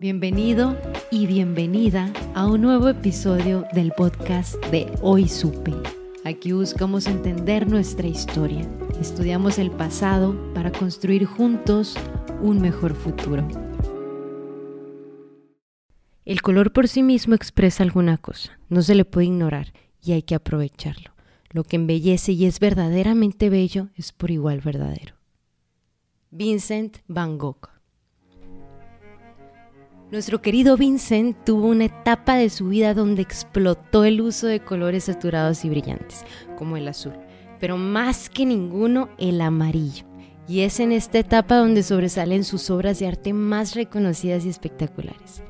Bienvenido y bienvenida a un nuevo episodio del podcast de Hoy Supe. Aquí buscamos entender nuestra historia, estudiamos el pasado para construir juntos un mejor futuro. El color por sí mismo expresa alguna cosa, no se le puede ignorar y hay que aprovecharlo. Lo que embellece y es verdaderamente bello es por igual verdadero. Vincent Van Gogh nuestro querido Vincent tuvo una etapa de su vida donde explotó el uso de colores saturados y brillantes, como el azul, pero más que ninguno el amarillo. Y es en esta etapa donde sobresalen sus obras de arte más reconocidas y espectaculares.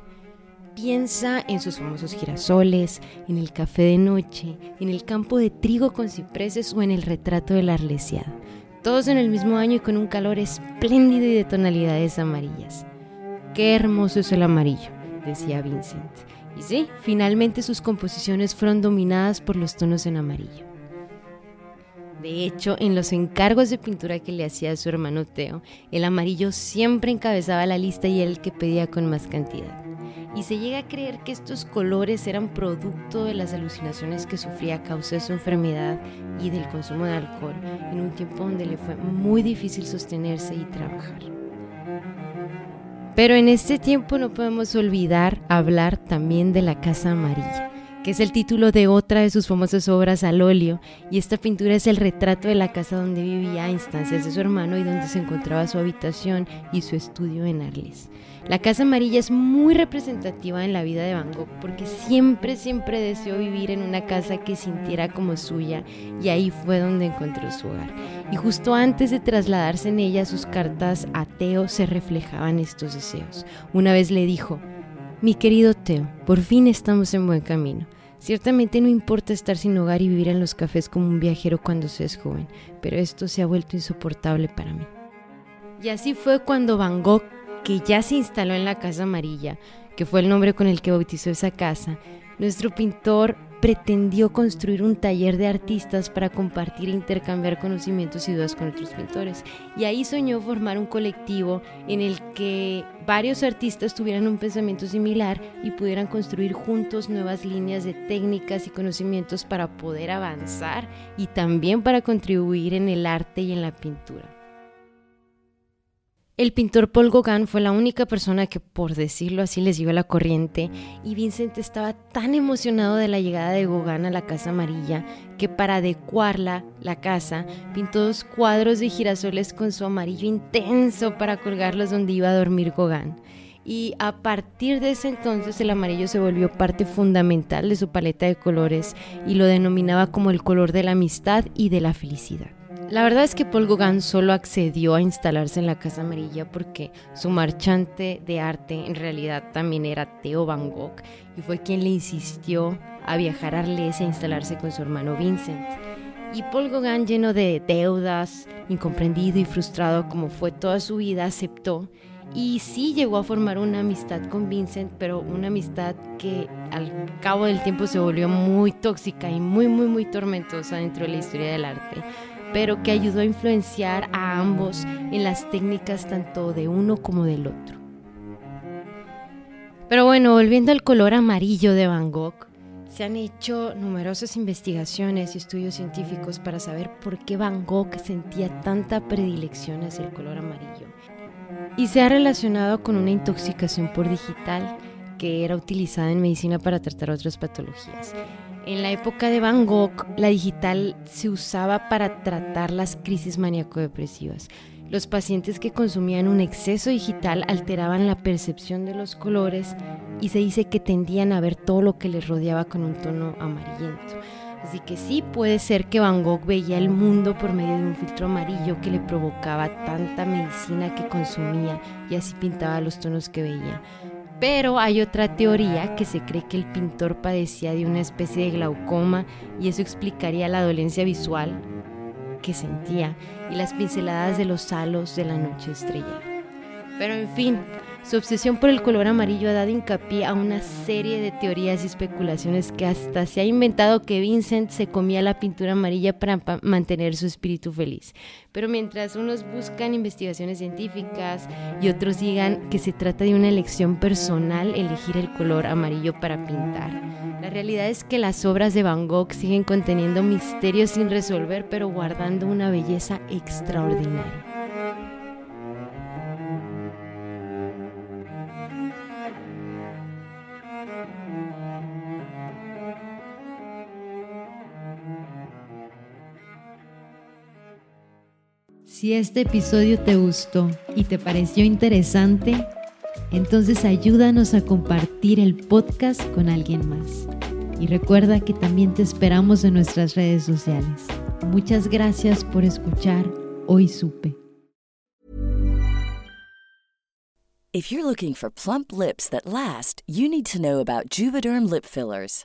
Piensa en sus famosos girasoles, en el café de noche, en el campo de trigo con cipreses o en el retrato de la Arlesiada. Todos en el mismo año y con un calor espléndido y de tonalidades amarillas. Qué hermoso es el amarillo, decía Vincent. Y sí, finalmente sus composiciones fueron dominadas por los tonos en amarillo. De hecho, en los encargos de pintura que le hacía su hermano Teo, el amarillo siempre encabezaba la lista y era el que pedía con más cantidad. Y se llega a creer que estos colores eran producto de las alucinaciones que sufría a causa de su enfermedad y del consumo de alcohol, en un tiempo donde le fue muy difícil sostenerse y trabajar. Pero en este tiempo no podemos olvidar hablar también de la Casa Amarilla, que es el título de otra de sus famosas obras al óleo, y esta pintura es el retrato de la casa donde vivía a instancias de su hermano y donde se encontraba su habitación y su estudio en Arles. La Casa Amarilla es muy representativa en la vida de Van Gogh porque siempre, siempre deseó vivir en una casa que sintiera como suya y ahí fue donde encontró su hogar. Y justo antes de trasladarse en ella, sus cartas a Teo se reflejaban estos deseos. Una vez le dijo, mi querido Teo, por fin estamos en buen camino. Ciertamente no importa estar sin hogar y vivir en los cafés como un viajero cuando se es joven, pero esto se ha vuelto insoportable para mí. Y así fue cuando Van Gogh que ya se instaló en la Casa Amarilla, que fue el nombre con el que bautizó esa casa, nuestro pintor pretendió construir un taller de artistas para compartir e intercambiar conocimientos y dudas con otros pintores. Y ahí soñó formar un colectivo en el que varios artistas tuvieran un pensamiento similar y pudieran construir juntos nuevas líneas de técnicas y conocimientos para poder avanzar y también para contribuir en el arte y en la pintura. El pintor Paul Gauguin fue la única persona que, por decirlo así, les dio la corriente y Vincent estaba tan emocionado de la llegada de Gauguin a la Casa Amarilla que para adecuarla, la casa, pintó dos cuadros de girasoles con su amarillo intenso para colgarlos donde iba a dormir Gauguin. Y a partir de ese entonces el amarillo se volvió parte fundamental de su paleta de colores y lo denominaba como el color de la amistad y de la felicidad. La verdad es que Paul Gauguin solo accedió a instalarse en la Casa Amarilla porque su marchante de arte en realidad también era Theo Van Gogh y fue quien le insistió a viajar a Arles e instalarse con su hermano Vincent. Y Paul Gauguin, lleno de deudas, incomprendido y frustrado como fue toda su vida, aceptó y sí llegó a formar una amistad con Vincent, pero una amistad que al cabo del tiempo se volvió muy tóxica y muy, muy, muy tormentosa dentro de la historia del arte pero que ayudó a influenciar a ambos en las técnicas tanto de uno como del otro. Pero bueno, volviendo al color amarillo de Van Gogh, se han hecho numerosas investigaciones y estudios científicos para saber por qué Van Gogh sentía tanta predilección hacia el color amarillo. Y se ha relacionado con una intoxicación por digital que era utilizada en medicina para tratar otras patologías. En la época de Van Gogh, la digital se usaba para tratar las crisis maníaco-depresivas. Los pacientes que consumían un exceso digital alteraban la percepción de los colores y se dice que tendían a ver todo lo que les rodeaba con un tono amarillento. Así que sí puede ser que Van Gogh veía el mundo por medio de un filtro amarillo que le provocaba tanta medicina que consumía y así pintaba los tonos que veía. Pero hay otra teoría que se cree que el pintor padecía de una especie de glaucoma y eso explicaría la dolencia visual que sentía y las pinceladas de los halos de la noche estrellada. Pero en fin, su obsesión por el color amarillo ha dado hincapié a una serie de teorías y especulaciones que hasta se ha inventado que Vincent se comía la pintura amarilla para mantener su espíritu feliz. Pero mientras unos buscan investigaciones científicas y otros digan que se trata de una elección personal elegir el color amarillo para pintar. La realidad es que las obras de Van Gogh siguen conteniendo misterios sin resolver, pero guardando una belleza extraordinaria. Si este episodio te gustó y te pareció interesante, entonces ayúdanos a compartir el podcast con alguien más. Y recuerda que también te esperamos en nuestras redes sociales. Muchas gracias por escuchar Hoy Supe. If you're looking for plump lips that last, you need to know about Juvederm lip fillers.